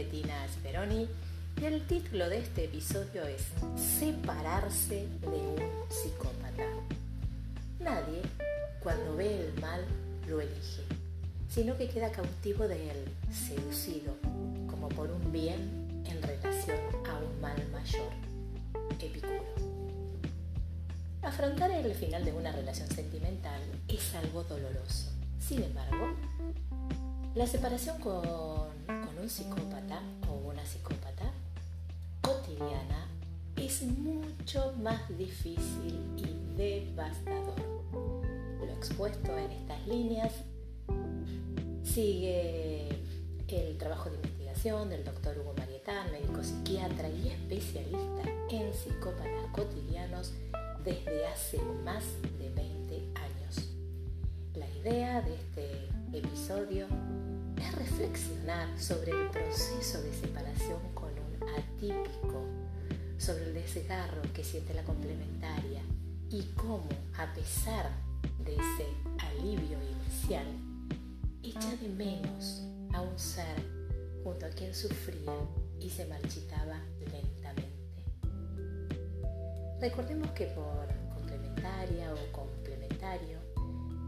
Bettina Speroni y el título de este episodio es Separarse de un psicópata. Nadie, cuando ve el mal, lo elige, sino que queda cautivo de él, seducido, como por un bien en relación a un mal mayor. Epicuro. Afrontar el final de una relación sentimental es algo doloroso. Sin embargo, la separación con, con un psicópata o una psicópata cotidiana es mucho más difícil y devastador. Lo expuesto en estas líneas sigue el trabajo de investigación del doctor Hugo Marietán, médico psiquiatra y especialista en psicópatas cotidianos desde hace más de 20 años. La idea de este episodio reflexionar sobre el proceso de separación con un atípico, sobre el desgarro que siente la complementaria y cómo, a pesar de ese alivio inicial, echa de menos a un ser junto a quien sufría y se marchitaba lentamente. Recordemos que por complementaria o complementario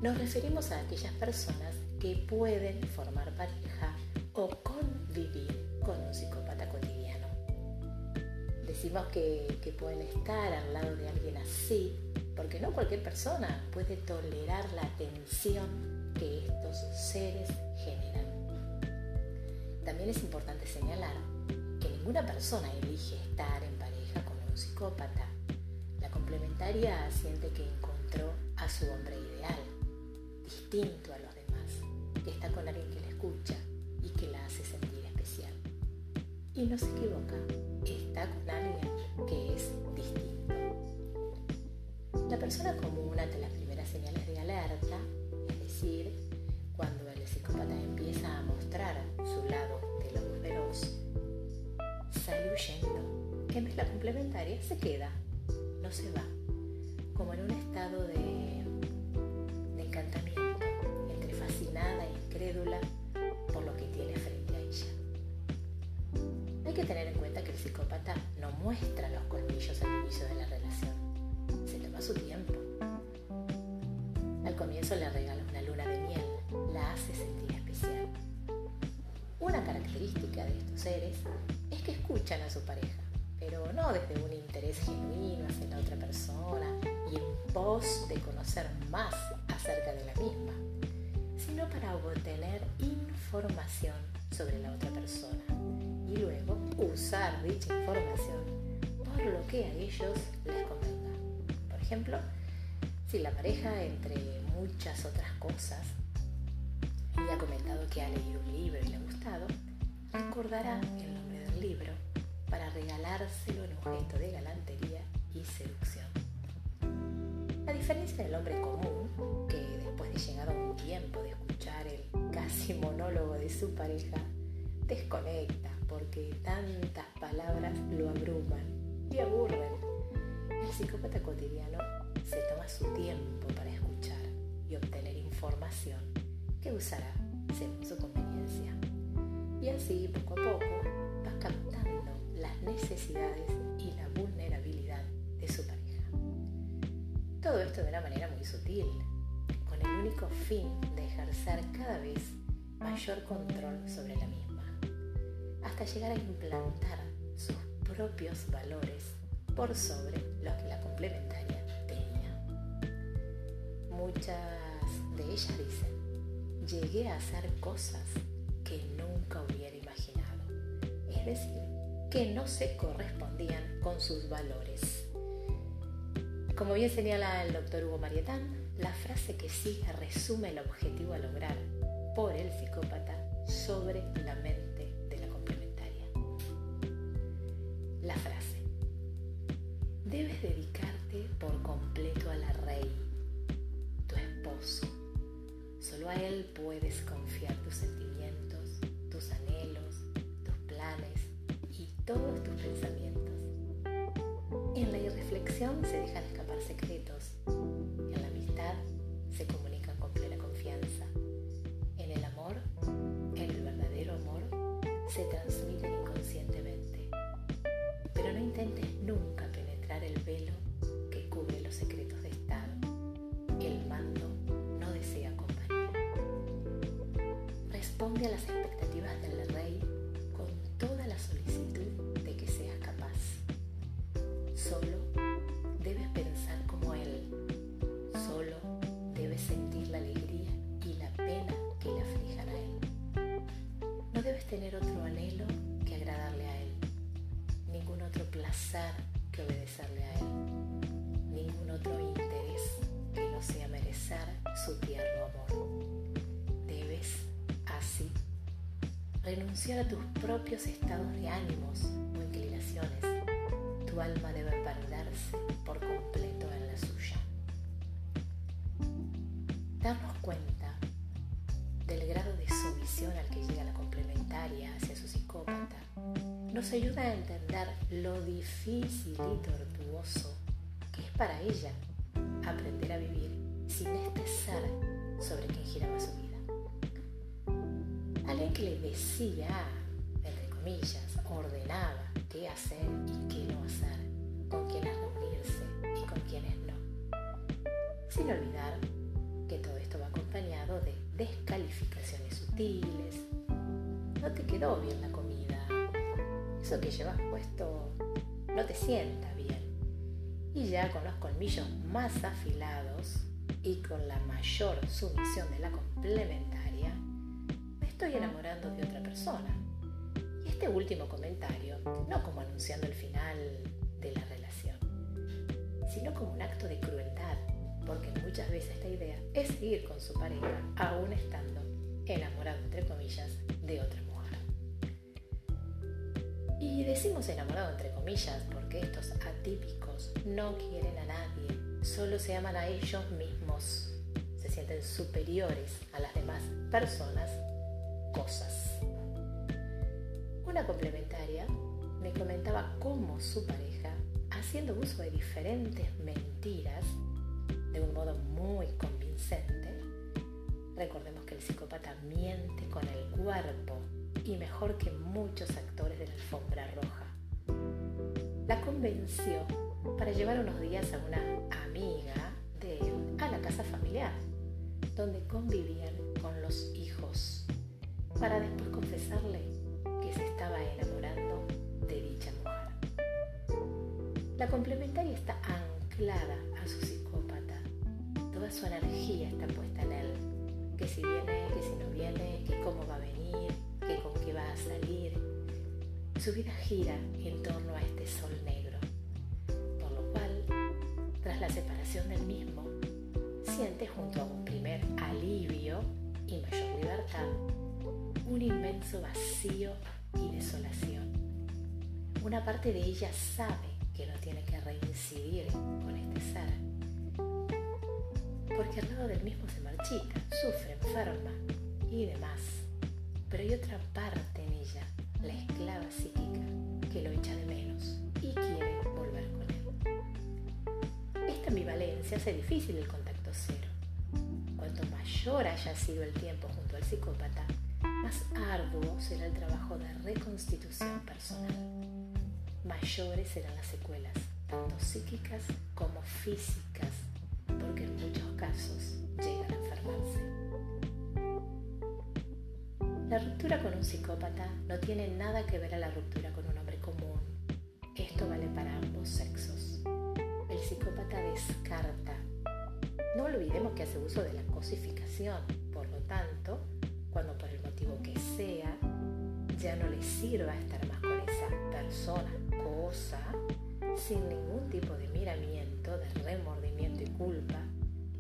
nos referimos a aquellas personas que pueden formar pareja o convivir con un psicópata cotidiano. Decimos que, que pueden estar al lado de alguien así porque no cualquier persona puede tolerar la tensión que estos seres generan. También es importante señalar que ninguna persona elige estar en pareja con un psicópata. La complementaria siente que encontró a su hombre ideal, distinto a los que está con alguien que la escucha y que la hace sentir especial. Y no se equivoca, está con alguien que es distinto. La persona común ante las primeras señales de alerta, es decir, cuando el psicópata empieza a mostrar su lado de lo feroz, sale huyendo. En vez la complementaria se queda, no se va, como en un estado de Hay que tener en cuenta que el psicópata no muestra los colmillos al inicio de la relación. Se toma su tiempo. Al comienzo le regala una luna de miel, la hace sentir especial. Una característica de estos seres es que escuchan a su pareja, pero no desde un interés genuino hacia la otra persona y en pos de conocer más acerca de la misma sino para obtener información sobre la otra persona y luego usar dicha información por lo que a ellos les convenga. Por ejemplo, si la pareja, entre muchas otras cosas, le ha comentado que ha leído un libro y le ha gustado, recordará el nombre del libro para regalárselo en objeto de galantería y seducción. A diferencia del hombre común, que después de llegar un tiempo de escuchar el casi monólogo de su pareja, desconecta porque tantas palabras lo abruman y aburren. El psicópata cotidiano se toma su tiempo para escuchar y obtener información que usará según su conveniencia. Y así, poco a poco, va captando las necesidades y la vulnerabilidad de su pareja. Todo esto de una manera muy sutil, con el único fin de ejercer cada vez mayor control sobre la misma, hasta llegar a implantar sus propios valores por sobre los que la complementaria tenía. Muchas de ellas dicen, llegué a hacer cosas que nunca hubiera imaginado, es decir, que no se correspondían con sus valores. Como bien señala el doctor Hugo Marietán, la frase que sigue resume el objetivo a lograr por el psicópata sobre la mente La frase. Debes dedicarte por completo a la rey, tu esposo. Solo a él puedes confiar tus sentimientos, tus anhelos, tus planes y todos tus pensamientos. En la irreflexión se dejan escapar secretos. En la amistad se comunican con plena confianza. En el amor, en el verdadero amor, se transmiten velo que cubre los secretos de Estado. El mando no desea compañía. Responde a las expectativas del rey con toda la solicitud de que seas capaz. Solo debes pensar como él. Solo debes sentir la alegría y la pena que le aflijan a él. No debes tener otro anhelo que agradarle a él, ningún otro placer que obedecerle a él, ningún otro interés que no sea merecer su tierno amor. Debes, así, renunciar a tus propios estados de ánimos o inclinaciones. Tu alma debe perderse por completo en la suya. Darnos cuenta del grado de sumisión al que llega la complementaria hacia nos ayuda a entender lo difícil y tortuoso que es para ella aprender a vivir sin este ser sobre quien giraba su vida. Alguien que le decía, entre comillas, ordenaba qué hacer y qué no hacer, con quiénes reunirse y con quiénes no. Sin olvidar que todo esto va acompañado de descalificaciones sutiles. No te quedó bien la comida. Eso que llevas puesto no te sienta bien. Y ya con los colmillos más afilados y con la mayor sumisión de la complementaria, me estoy enamorando de otra persona. Y este último comentario, no como anunciando el final de la relación, sino como un acto de crueldad, porque muchas veces la idea es seguir con su pareja aún estando enamorado, entre comillas, Y decimos enamorado, entre comillas, porque estos atípicos no quieren a nadie, solo se aman a ellos mismos, se sienten superiores a las demás personas, cosas. Una complementaria me comentaba cómo su pareja, haciendo uso de diferentes mentiras, de un modo muy convincente, recordemos que el psicópata miente con el cuerpo y mejor que muchos actores de la alfombra roja. La convenció para llevar unos días a una amiga de él a la casa familiar, donde convivían con los hijos, para después confesarle que se estaba enamorando de dicha mujer. La complementaria está anclada a su psicópata. Toda su energía está puesta en él. Que si viene, que si no viene, que cómo va a venir, que con qué va a salir. Su vida gira en torno a este sol negro, por lo cual, tras la separación del mismo, siente junto a un primer alivio y mayor libertad, un inmenso vacío y desolación. Una parte de ella sabe que no tiene que reincidir con este ser, porque al lado del mismo se marchita, sufre, enferma y demás pero hay otra parte en ella, la esclava psíquica, que lo echa de menos y quiere volver con él. Esta ambivalencia hace difícil el contacto cero. Cuanto mayor haya sido el tiempo junto al psicópata, más arduo será el trabajo de reconstitución personal. Mayores serán las secuelas, tanto psíquicas como físicas, porque en muchos casos llegan a enfermarse. La ruptura con un psicópata no tiene nada que ver a la ruptura con un hombre común. Esto vale para ambos sexos. El psicópata descarta. No olvidemos que hace uso de la cosificación. Por lo tanto, cuando por el motivo que sea, ya no le sirva estar más con esa persona, cosa, sin ningún tipo de miramiento, de remordimiento y culpa,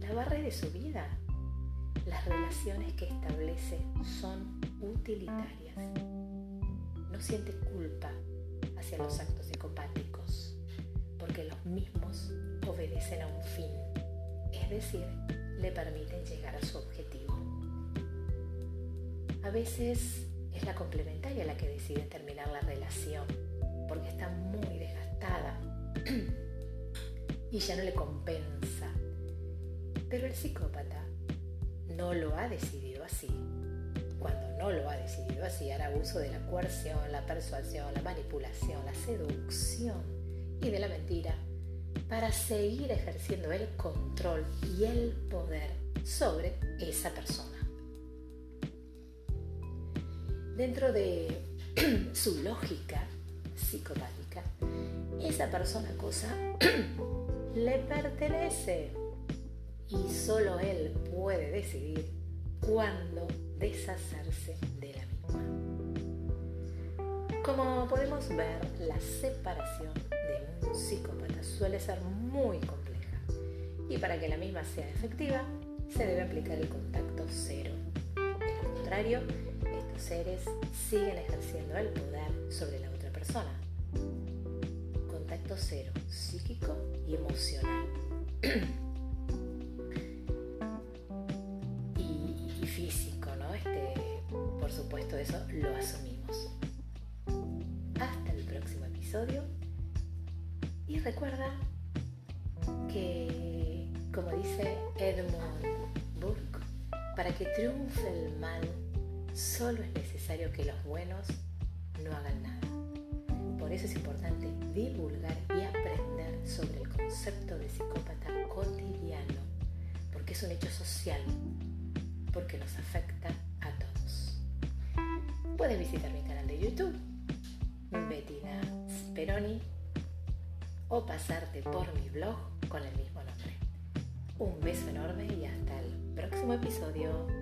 la barre de su vida las relaciones que establece son utilitarias. No siente culpa hacia los actos psicopáticos, porque los mismos obedecen a un fin, es decir, le permiten llegar a su objetivo. A veces es la complementaria la que decide terminar la relación, porque está muy desgastada y ya no le compensa. Pero el psicópata no lo ha decidido así. cuando no lo ha decidido así, hará uso de la coerción, la persuasión, la manipulación, la seducción y de la mentira para seguir ejerciendo el control y el poder sobre esa persona. Dentro de su lógica psicopática, esa persona cosa le pertenece y solo él puede decidir cuándo deshacerse de la misma. Como podemos ver, la separación de un psicópata suele ser muy compleja y para que la misma sea efectiva se debe aplicar el contacto cero. De lo contrario, estos seres siguen ejerciendo el poder sobre la otra persona. Contacto cero, psíquico y emocional. y, físico, ¿no? Este, por supuesto, eso lo asumimos. Hasta el próximo episodio. Y recuerda que, como dice Edmund Burke, para que triunfe el mal, solo es necesario que los buenos no hagan nada. Por eso es importante divulgar y aprender sobre el concepto de psicópata cotidiano, porque es un hecho social, porque nos afecta a todos. Puedes visitar mi canal de YouTube, Bettina Speroni, o pasarte por mi blog con el mismo nombre. Un beso enorme y hasta el próximo episodio.